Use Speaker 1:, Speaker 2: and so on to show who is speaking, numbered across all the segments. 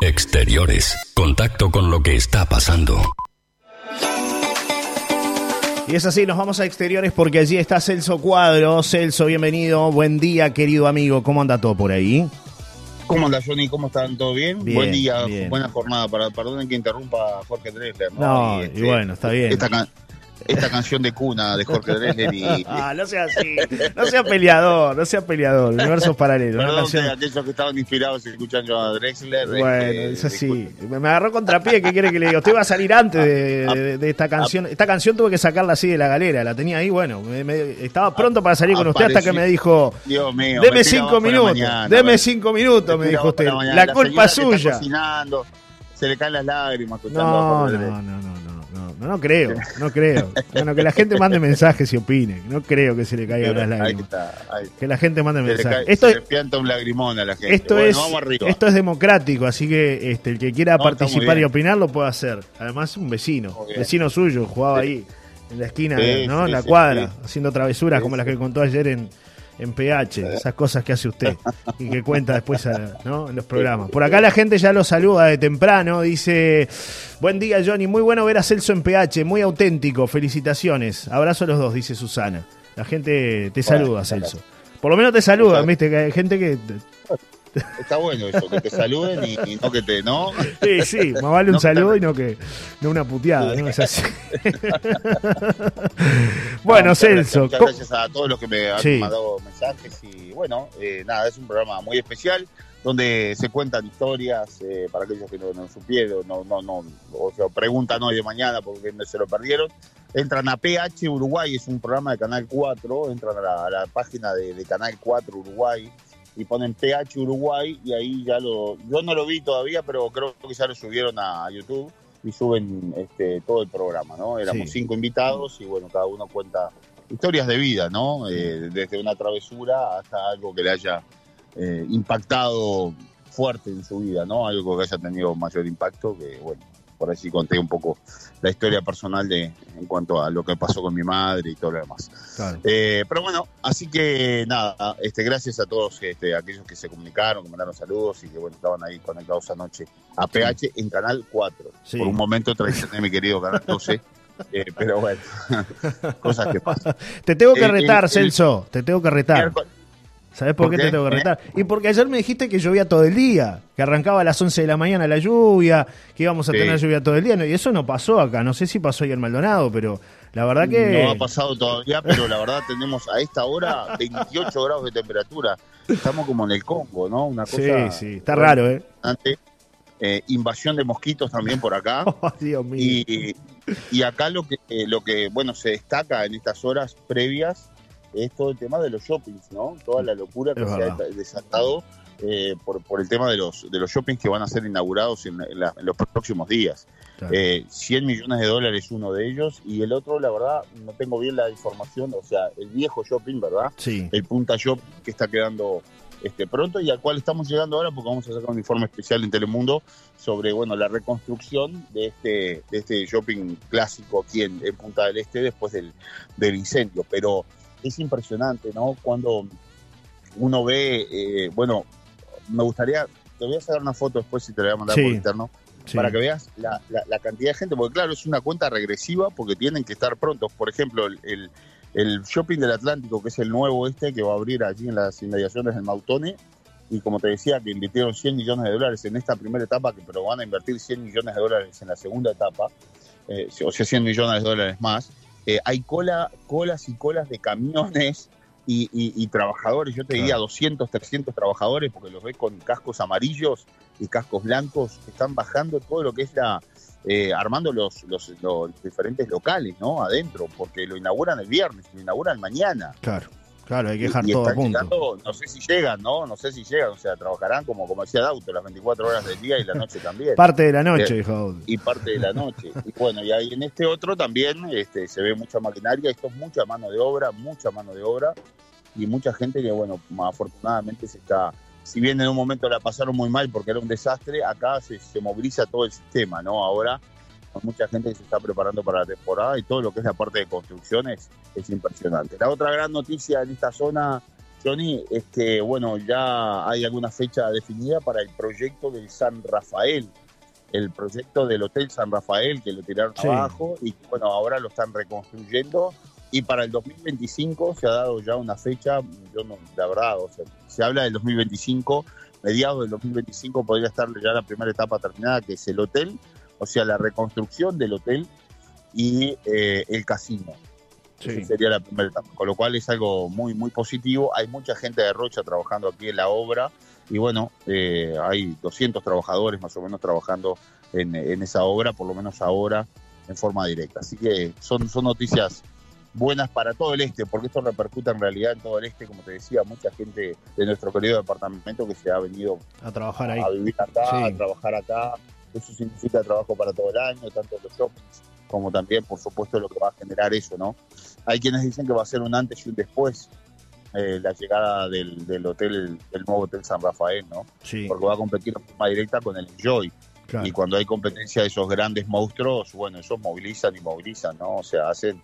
Speaker 1: Exteriores. Contacto con lo que está pasando.
Speaker 2: Y es así, nos vamos a exteriores porque allí está Celso Cuadro. Celso, bienvenido. Buen día, querido amigo. ¿Cómo anda todo por ahí?
Speaker 3: ¿Cómo anda, Johnny? ¿Cómo están? ¿Todo bien?
Speaker 2: Bien,
Speaker 3: Buen día,
Speaker 2: bien.
Speaker 3: buena jornada. Para, perdonen que interrumpa a Jorge Dresler, ¿no?
Speaker 2: No, y
Speaker 3: este,
Speaker 2: bueno, está bien.
Speaker 3: Esta, can- esta canción de cuna de Jorge Dresler y...
Speaker 2: Ah, no sea así. No sea peleador, no sea peleador. Universos paralelos.
Speaker 3: Perdón de aquellos que estaban inspirados escuchando a Drexler.
Speaker 2: Bueno,
Speaker 3: este,
Speaker 2: es así. Me agarró contrapié, ¿qué quiere que le diga? Usted iba a salir antes de, de- de esta canción. Esta canción tuve que sacarla así de la galera, la tenía ahí, bueno, me- me- estaba pronto para salir con usted hasta que me dijo,
Speaker 3: Dios mío.
Speaker 2: deme
Speaker 3: me
Speaker 2: cinco minutos,
Speaker 3: mañana,
Speaker 2: deme
Speaker 3: bueno.
Speaker 2: cinco minutos, me dijo usted.
Speaker 3: la mañana.
Speaker 2: La culpa es suya.
Speaker 3: se le caen las lágrimas
Speaker 2: No, no, no, no, no, no, creo, no creo. Bueno, que la gente mande mensajes y opine. No creo que se le caigan las
Speaker 3: Ahí
Speaker 2: lágrimas.
Speaker 3: está, ahí.
Speaker 2: Que la gente mande mensajes. Esto
Speaker 3: se
Speaker 2: es,
Speaker 3: le pianta un lagrimón a la gente.
Speaker 2: Esto
Speaker 3: Bueno,
Speaker 2: es
Speaker 3: vamos
Speaker 2: esto es democrático, así que este, el que quiera
Speaker 3: No,
Speaker 2: participar y opinar lo puede hacer. Además, un vecino, vecino suyo, jugaba
Speaker 3: Sí.
Speaker 2: ahí en la esquina,
Speaker 3: Sí,
Speaker 2: ¿no? en
Speaker 3: sí,
Speaker 2: la cuadra, haciendo travesuras como las que contó ayer en, en PH, esas cosas que hace usted y que cuenta después ¿no? en los programas. Por acá la gente ya lo saluda de temprano, dice, buen día Johnny, muy bueno ver a Celso en PH, muy auténtico, felicitaciones, abrazo a los dos, dice Susana. La gente te saluda, Celso. Por lo menos te
Speaker 3: Exacto.
Speaker 2: viste, que hay gente que...
Speaker 3: Está bueno eso, que te saluden y, y no que te, ¿no?
Speaker 2: Sí, sí, más vale un
Speaker 3: No,
Speaker 2: saludo y no que no una puteada, ¿no? Es así. bueno,
Speaker 3: muchas
Speaker 2: Celso,
Speaker 3: Gracias, muchas gracias a todos los que me han
Speaker 2: Sí.
Speaker 3: mandado mensajes y bueno, eh, nada, es un programa muy especial donde se cuentan historias eh, para aquellos que no, no supieron, no, no, no, o sea, preguntan hoy de mañana porque se lo perdieron. Entran a PH Uruguay, es un programa de Canal 4, entran a la, a la página de, de Canal 4 Uruguay y ponen PH Uruguay y ahí ya lo, yo no lo vi todavía, pero creo que ya lo subieron a YouTube y suben este, todo el programa, ¿no? Éramos
Speaker 2: Sí.
Speaker 3: cinco invitados y bueno, cada uno cuenta historias de vida, ¿no? Eh, desde una travesura hasta algo que le haya eh, impactado fuerte en su vida, ¿no? Algo que haya tenido mayor impacto, que bueno, por así conté un poco la historia personal de en cuanto a lo que pasó con mi madre y todo lo demás.
Speaker 2: Claro.
Speaker 3: Eh, pero bueno, así que nada, este, gracias a todos este, aquellos que se comunicaron, que mandaron saludos y que bueno, estaban ahí conectados anoche a PH en Canal 4.
Speaker 2: Sí.
Speaker 3: Por un momento traicioné mi querido Canal 12, eh, pero bueno, cosas que pasan.
Speaker 2: Te tengo que
Speaker 3: el-
Speaker 2: retar,
Speaker 3: el-
Speaker 2: Celso, te tengo que retar. ¿Sabes por
Speaker 3: ¿Por
Speaker 2: qué te tengo que
Speaker 3: ¿Eh?
Speaker 2: retar? Y porque ayer me dijiste que llovía todo el día, que arrancaba a las 11 de la mañana la lluvia, que íbamos a
Speaker 3: Sí.
Speaker 2: tener lluvia todo el día, y eso no pasó acá, no sé si pasó ahí en Maldonado, pero la verdad que...
Speaker 3: No ha pasado todavía, pero la verdad tenemos a esta hora 28 grados de temperatura. Estamos como en el Congo, ¿no? Una
Speaker 2: sí,
Speaker 3: cosa
Speaker 2: sí, está raro, ¿eh?
Speaker 3: Eh, invasión de mosquitos también por acá.
Speaker 2: Oh, Dios mío.
Speaker 3: Y, y acá lo que, eh, lo que, bueno, se destaca en estas horas previas es todo el tema de los shoppings, ¿no? Toda la locura que
Speaker 2: Es
Speaker 3: se
Speaker 2: verdad.
Speaker 3: ha desatado eh, por, por el tema de los, de los shoppings que van a ser inaugurados en, en la- en los próximos días.
Speaker 2: Claro.
Speaker 3: Eh, 100 millones de dólares uno de ellos y el otro, la verdad, no tengo bien la información, o sea, el viejo shopping, ¿verdad?
Speaker 2: sí,
Speaker 3: El Punta Shop que está quedando este pronto y al cual estamos llegando ahora porque vamos a sacar un informe especial en Telemundo sobre bueno la reconstrucción de este de este shopping clásico aquí en, en Punta del Este después del, del incendio pero es impresionante no cuando uno ve eh, bueno me gustaría te voy a sacar una foto después si te la voy a mandar
Speaker 2: Sí.
Speaker 3: por interno
Speaker 2: sí.
Speaker 3: para que veas la, la- la cantidad de gente, porque claro, es una cuenta regresiva porque tienen que estar prontos. Por ejemplo, el, el- el Shopping del Atlántico, que es el nuevo este, que va a abrir allí en las inmediaciones del Mautone, y como te decía, que invirtieron 100 millones de dólares en esta primera etapa, que pero van a invertir 100 millones de dólares en la segunda etapa, eh, o sea, 100 millones de dólares más. Eh, hay cola, colas y colas de camiones y, y- y trabajadores, yo te diría 200, 300 trabajadores, porque los ves con cascos amarillos y cascos blancos que están bajando todo lo que es la eh, armando los, los, los diferentes locales, ¿no? Adentro, porque lo inauguran el viernes, lo inauguran mañana.
Speaker 2: Claro, claro, hay que dejar
Speaker 3: y
Speaker 2: todo a punto.
Speaker 3: llegando, no sé si llegan, ¿no? No sé si llegan, o sea, trabajarán como comercial de auto las 24 horas del día y la noche también.
Speaker 2: Parte de la noche,
Speaker 3: Bien.
Speaker 2: dijo Audi.
Speaker 3: y parte de la noche. Y bueno, y ahí en este otro también este, se ve mucha maquinaria, esto es mucha mano de obra, mucha mano de obra y mucha gente que, bueno, afortunadamente se está, si bien en un momento la pasaron muy mal porque era un desastre, acá se, se moviliza todo el sistema, ¿no? Ahora mucha gente que se está preparando para la temporada y todo lo que es la parte de construcción es, es impresionante. La otra gran noticia en esta zona Johnny, es que, bueno, ya hay alguna fecha definida para el proyecto del San Rafael, el proyecto del Hotel San Rafael, que lo tiraron
Speaker 2: Sí.
Speaker 3: abajo y, bueno, ahora lo están reconstruyendo. Y para el 2025 se ha dado ya una fecha, yo no, la verdad, o sea, se habla del 2025, mediados del 2025 podría estar ya la primera etapa terminada, que es el hotel, o sea, la reconstrucción del hotel y eh, el casino.
Speaker 2: Sí.
Speaker 3: Esa sería la primera etapa. Con lo cual es algo muy, muy positivo. Hay mucha gente de Rocha trabajando aquí en la obra y bueno, eh, hay 200 trabajadores más o menos trabajando en, en esa obra, por lo menos ahora en forma directa. Así que son, son noticias buenas para todo el este, porque esto repercute en realidad en todo el este, como te decía, mucha gente de nuestro querido departamento que se ha venido
Speaker 2: A trabajar ahí.
Speaker 3: a vivir acá,
Speaker 2: Sí.
Speaker 3: a trabajar acá. Eso significa trabajo para todo el año, tanto los shoppings como también, por supuesto, lo que va a generar eso, ¿no? Hay quienes dicen que va a ser un antes y un después eh, la llegada del, del hotel, del nuevo Hotel San Rafael, ¿no?
Speaker 2: Sí,
Speaker 3: Porque va a competir de forma directa con el Enjoy.
Speaker 2: claro.
Speaker 3: Y cuando hay competencia de esos grandes monstruos, bueno, esos movilizan y movilizan, ¿no? O sea, hacen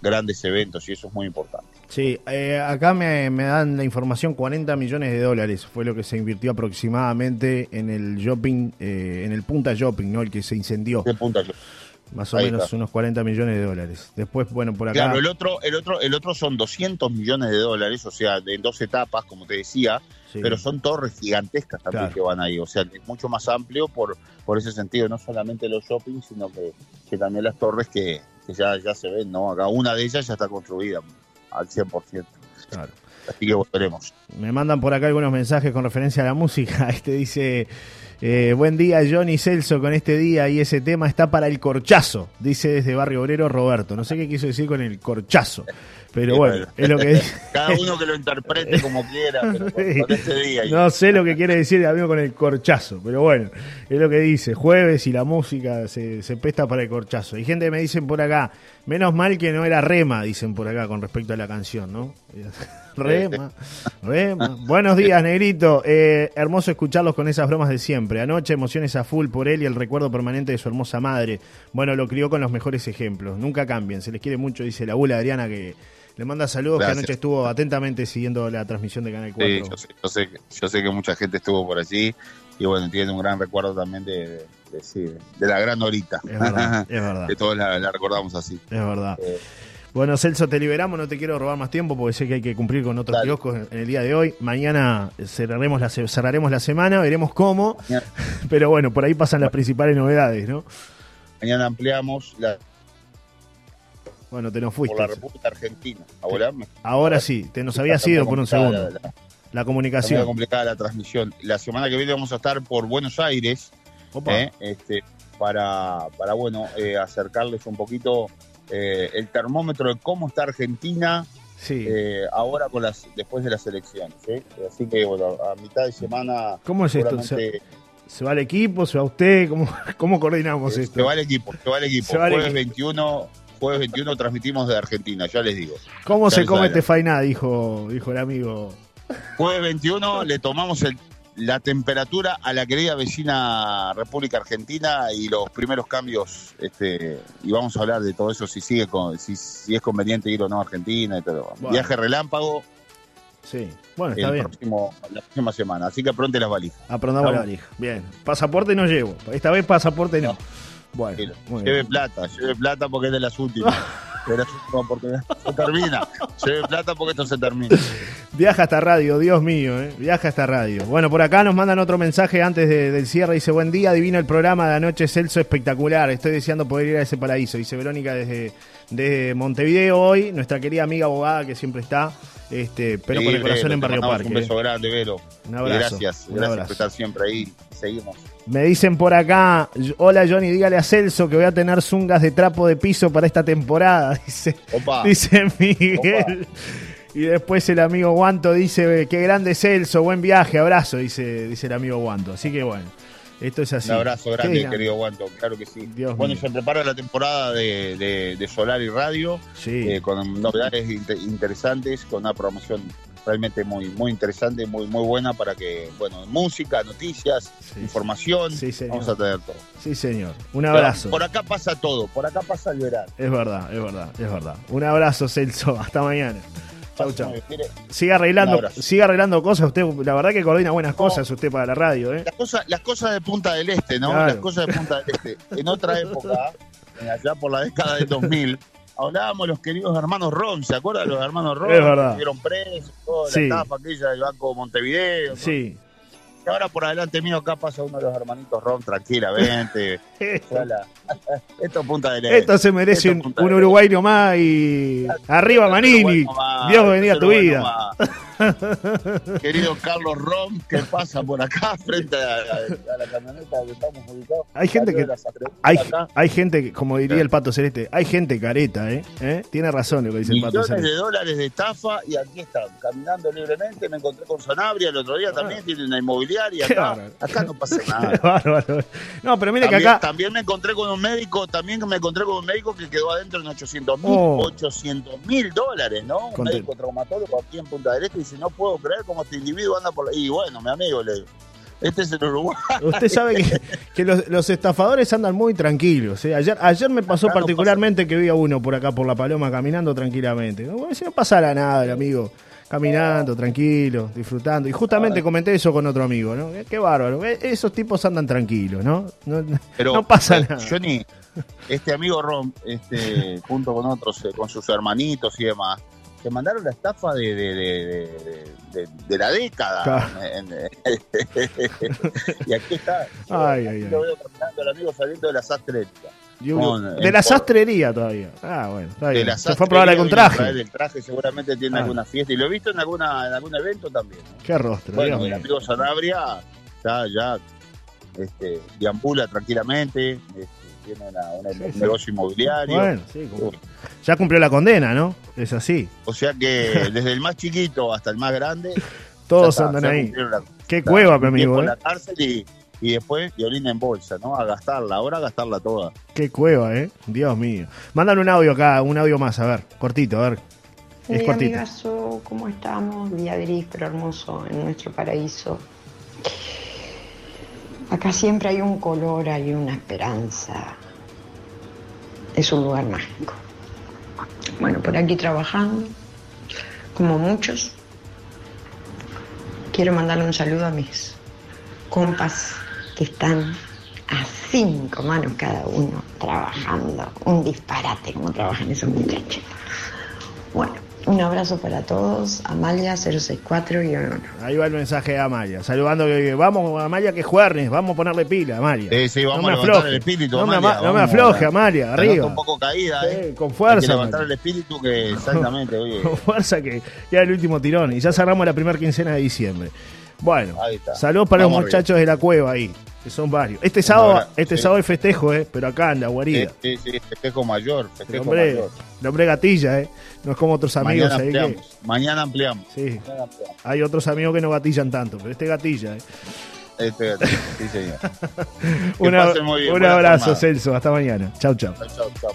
Speaker 3: grandes eventos y eso es muy importante.
Speaker 2: Sí, eh, acá me, me dan la información, 40 millones de dólares fue lo que se invirtió aproximadamente en el shopping, eh, en el Punta Shopping, ¿no? El que se incendió,
Speaker 3: ¿Qué punta
Speaker 2: más o
Speaker 3: Ahí
Speaker 2: menos
Speaker 3: está.
Speaker 2: unos 40 millones de dólares. Después, bueno, por acá...
Speaker 3: Claro, el otro, el otro, el otro son 200 millones de dólares, o sea, de dos etapas, como te decía,
Speaker 2: sí.
Speaker 3: pero son torres gigantescas también
Speaker 2: Claro.
Speaker 3: que van ahí, o sea, es mucho más amplio por, por ese sentido, no solamente los shoppings, sino que, que también las torres que, que ya, ya se ven, ¿no? Acá una de ellas ya está construida al 100%,
Speaker 2: Claro.
Speaker 3: así que volveremos.
Speaker 2: Me mandan por acá algunos mensajes con referencia a la música. Este dice, eh, buen día Johnny Celso con este día y ese tema está para el corchazo, dice desde Barrio Obrero Roberto. No sé qué quiso decir con el corchazo, pero
Speaker 3: Sí,
Speaker 2: bueno, es lo que dice.
Speaker 3: Cada uno que lo interprete como quiera, pero con,
Speaker 2: Sí.
Speaker 3: con este día.
Speaker 2: No sé lo que quiere decir amigo con el corchazo, pero bueno, es lo que dice. Jueves y la música se, se pesta para el corchazo. Y gente me dicen por acá, menos mal que no era rema, dicen por acá con respecto a la canción, ¿no? Rema, rema. Buenos días, negrito. Eh, hermoso escucharlos con esas bromas de siempre. Anoche emociones a full por él y el recuerdo permanente de su hermosa madre. Bueno, lo crió con los mejores ejemplos. Nunca cambien, se les quiere mucho, dice la abuela Adriana que le manda saludos,
Speaker 3: Gracias.
Speaker 2: que anoche estuvo atentamente siguiendo la transmisión de Canal 4.
Speaker 3: Sí, yo sé, yo, sé, que- yo sé que mucha gente estuvo por allí y bueno, tiene un gran recuerdo también de, de, de- sí, de la gran horita.
Speaker 2: Es verdad, es verdad,
Speaker 3: que todos la, la recordamos así.
Speaker 2: es verdad.
Speaker 3: Eh,
Speaker 2: Bueno, Celso, te liberamos, no te quiero robar más tiempo porque sé que hay que cumplir con otros kioscos en el día de hoy. Mañana cerraremos la, cerraremos la semana, veremos cómo,
Speaker 3: Mañana.
Speaker 2: pero bueno, por ahí pasan las principales novedades, ¿no?
Speaker 3: mañana ampliamos la,
Speaker 2: Bueno, te nos
Speaker 3: por
Speaker 2: fuiste.
Speaker 3: la República Argentina.
Speaker 2: Ahora sí, te nos había
Speaker 3: está
Speaker 2: sido por un segundo.
Speaker 3: La, la-
Speaker 2: La
Speaker 3: está
Speaker 2: comunicación.
Speaker 3: complicada la transmisión. La semana que viene vamos a estar por Buenos Aires
Speaker 2: Opa.
Speaker 3: eh, este, para, para bueno, eh, acercarles un poquito eh, el termómetro de cómo está Argentina
Speaker 2: Sí.
Speaker 3: eh, ahora con las después de las elecciones. ¿eh? Así que bueno, a mitad de semana
Speaker 2: ¿Cómo es esto? ¿Se, se va el equipo? ¿Se va usted? ¿Cómo, cómo coordinamos
Speaker 3: eh,
Speaker 2: esto?
Speaker 3: se va el equipo, se va el equipo.
Speaker 2: Se va el
Speaker 3: jueves
Speaker 2: equipo.
Speaker 3: 21, jueves 21 transmitimos de Argentina, ya les digo.
Speaker 2: ¿Cómo
Speaker 3: Ya
Speaker 2: se come este fainá? Dijo, dijo el amigo.
Speaker 3: Jueves 21 le tomamos el- la temperatura a la querida vecina República Argentina y los primeros cambios este y vamos a hablar de todo eso si sigue con, si, si es conveniente ir o no a Argentina y todo.
Speaker 2: Bueno.
Speaker 3: Viaje relámpago
Speaker 2: Sí. Bueno, está
Speaker 3: el
Speaker 2: bien.
Speaker 3: próximo la próxima semana, así que pronte las valijas.
Speaker 2: Aprendamos la
Speaker 3: Vamos.
Speaker 2: valija. Bien. Pasaporte no llevo. Esta vez pasaporte no.
Speaker 3: No.
Speaker 2: Bueno,
Speaker 3: Lleve
Speaker 2: bien.
Speaker 3: plata, lleve plata porque es de las últimas. de las últimas oportunidades. Se termina. Lleve plata porque esto se termina.
Speaker 2: Viaja hasta radio, Dios mío, ¿eh? Viaja hasta radio. Bueno, por acá nos mandan otro mensaje antes de- del cierre. Dice, buen día, divino el programa de anoche, Celso, espectacular. Estoy deseando poder ir a ese paraíso. Dice Verónica desde, desde Montevideo hoy, nuestra querida amiga abogada que siempre está, este, pero
Speaker 3: Sí,
Speaker 2: con el corazón
Speaker 3: Vero,
Speaker 2: en Barrio Parque.
Speaker 3: Un beso
Speaker 2: ¿eh?
Speaker 3: grande, Vero.
Speaker 2: Un abrazo.
Speaker 3: Gracias,
Speaker 2: un
Speaker 3: gracias por estar siempre ahí. Seguimos.
Speaker 2: Me dicen por acá, hola Johnny, dígale a Celso que voy a tener zungas de trapo de piso para esta temporada. Dice,
Speaker 3: Opa.
Speaker 2: dice Miguel. Y después el amigo Guanto dice, qué grande Celso, buen viaje, abrazo, dice, dice el amigo Guanto. Así que bueno, esto es así.
Speaker 3: Un abrazo grande,
Speaker 2: gran-
Speaker 3: querido Guanto, claro que sí.
Speaker 2: Dios
Speaker 3: bueno,
Speaker 2: mío.
Speaker 3: se prepara la temporada de, de- de Solar y Radio,
Speaker 2: Sí,
Speaker 3: eh, con novedades inte- interesantes, con una promoción realmente muy muy interesante, muy muy buena para que, bueno, música, noticias,
Speaker 2: Sí,
Speaker 3: información,
Speaker 2: Sí, señor.
Speaker 3: vamos a tener todo.
Speaker 2: sí señor. Un abrazo.
Speaker 3: Por acá pasa todo, por acá pasa el verano.
Speaker 2: Es verdad, es verdad, es verdad. Un abrazo Celso, hasta mañana. Chau, chau. Siga arreglando, siga arreglando cosas. Usted, la verdad que coordina buenas cosas usted para la radio, ¿eh?
Speaker 3: Las cosas, las cosas de Punta del Este, ¿no?
Speaker 2: Claro.
Speaker 3: Las cosas de Punta del Este. En otra época, allá por la década del 2000, hablábamos de los queridos hermanos Ron, ¿se acuerdan los hermanos Ron?
Speaker 2: Es verdad.
Speaker 3: Que estuvieron presos, toda
Speaker 2: Sí.
Speaker 3: la estafa aquella del Banco Montevideo.
Speaker 2: Sí.
Speaker 3: Y ahora por adelante mío acá pasa uno de los hermanitos Ron tranquilamente. Ya la- Esto es Punta del Este.
Speaker 2: Esto se merece
Speaker 3: Esto
Speaker 2: un, un
Speaker 3: del
Speaker 2: Uruguay nomás y arriba Manini. Dios bendiga tu vida.
Speaker 3: Querido Carlos Rom, que pasa por acá frente a, a- a la camioneta donde estamos ubicados.
Speaker 2: Hay gente que- Hay, hay gente, que, como diría el Pato Celeste, hay gente careta, ¿eh? ¿Eh? Tiene razón lo que dice el Pato
Speaker 3: Millones de
Speaker 2: Celeste.
Speaker 3: dólares de estafa y aquí están, caminando libremente. Me encontré con Sanabria el otro día también, tiene una inmobiliaria.
Speaker 2: Ah.
Speaker 3: Acá, acá no pasa nada.
Speaker 2: bárbaro. No, pero mire que acá.
Speaker 3: también me encontré con un médico, también me encontré con un médico que quedó adentro en 800 mil,
Speaker 2: Oh.
Speaker 3: 800 mil dólares, ¿no? Un
Speaker 2: Contento.
Speaker 3: médico traumatólogo aquí en Punta del Este dice, no puedo creer cómo este individuo anda por la... Y bueno, mi amigo, le digo, este es el Uruguay.
Speaker 2: Usted sabe que, que los, los estafadores andan muy tranquilos. ¿eh? Ayer, ayer me pasó
Speaker 3: Acá no
Speaker 2: particularmente que vi a uno por acá por la paloma caminando tranquilamente. Bueno, si no pasara nada, el amigo. Caminando, tranquilo, disfrutando. Y justamente comenté eso con otro amigo, ¿no? Qué bárbaro. eh, Esos tipos andan tranquilos, ¿no? No,
Speaker 3: Pero,
Speaker 2: no pasa
Speaker 3: eh,
Speaker 2: nada.
Speaker 3: Johnny, este amigo Rom, este, junto con otros, eh, con sus hermanitos y demás, se mandaron la estafa de, de, de, de- de- la década.
Speaker 2: Claro.
Speaker 3: Y aquí está.
Speaker 2: Ay,
Speaker 3: Aquí
Speaker 2: ay,
Speaker 3: lo
Speaker 2: ay.
Speaker 3: veo caminando el amigo saliendo de la sastrería. Con-
Speaker 2: de la sastrería todavía. Ah, bueno, está
Speaker 3: De
Speaker 2: bien.
Speaker 3: la
Speaker 2: Se fue a probar algún traje.
Speaker 3: El traje seguramente tiene
Speaker 2: Ah.
Speaker 3: alguna fiesta. Y lo he visto en, alguna, en algún evento también. ¿no?
Speaker 2: Qué rostro.
Speaker 3: Bueno,
Speaker 2: Dios
Speaker 3: el amigo Sanabria ya, ya este, deambula tranquilamente, este, tiene una- una-
Speaker 2: Sí,
Speaker 3: un
Speaker 2: sí.
Speaker 3: negocio inmobiliario.
Speaker 2: Bueno, sí, como- ya cumplió la condena, ¿no? Es así.
Speaker 3: O sea que desde el más chiquito hasta el más grande,
Speaker 2: Todos
Speaker 3: está,
Speaker 2: andan ahí.
Speaker 3: la-
Speaker 2: Qué cueva, mi amigo,
Speaker 3: en
Speaker 2: ¿eh?
Speaker 3: la cárcel y, y después violín en bolsa, ¿no? A gastarla, ahora a gastarla toda.
Speaker 2: Qué cueva, ¿eh? Dios mío. Mándale un audio acá, un audio más, a ver. Cortito, a ver. Es
Speaker 4: Hey,
Speaker 2: cortito.
Speaker 4: amigazo, ¿cómo estamos? Día gris, pero hermoso en nuestro paraíso. Acá siempre hay un color, hay una esperanza. Es un lugar mágico. Bueno, por aquí trabajando, como muchos. Quiero mandarle un saludo a mis compas que están a cinco manos cada uno trabajando. Un disparate como trabajan esos muchachos. Bueno, un abrazo para todos. Amalia 064 y uno.
Speaker 2: Ahí va el mensaje de Amalia. Saludando que vamos, Amalia, que juernes. Vamos a ponerle pila, Amalia.
Speaker 3: Sí, sí, vamos
Speaker 2: no me
Speaker 3: a levantar
Speaker 2: afloje.
Speaker 3: el espíritu,
Speaker 2: no, me,
Speaker 3: Amalia,
Speaker 2: ama- no me
Speaker 3: vamos
Speaker 2: afloje, Amalia. Arriba.
Speaker 3: un poco caída, ¿eh?
Speaker 2: Con
Speaker 3: Hay que
Speaker 2: fuerza.
Speaker 3: levantar
Speaker 2: Amalia.
Speaker 3: el espíritu que exactamente, oye.
Speaker 2: Con fuerza que queda el último tirón. Y ya cerramos la primera quincena de diciembre. Bueno, saludos para
Speaker 3: Vamos
Speaker 2: los muchachos de la cueva ahí, que son varios. Este sábado,
Speaker 3: abrazo,
Speaker 2: este
Speaker 3: sí.
Speaker 2: sábado es festejo, eh, pero acá en la guarida.
Speaker 3: Sí, sí, sí, festejo mayor,
Speaker 2: El
Speaker 3: festejo
Speaker 2: hombre,
Speaker 3: mayor.
Speaker 2: el hombre gatilla, eh. No es como otros amigos
Speaker 3: Mañana
Speaker 2: ahí que.
Speaker 3: mañana ampliamos.
Speaker 2: Sí,
Speaker 3: Mañana ampliamos.
Speaker 2: hay otros amigos que no gatillan tanto, pero este gatilla, eh.
Speaker 3: Este, sí, señor. Que
Speaker 2: Un abrazo. Celso. Hasta mañana. Chau, chau.
Speaker 3: Chao, chao.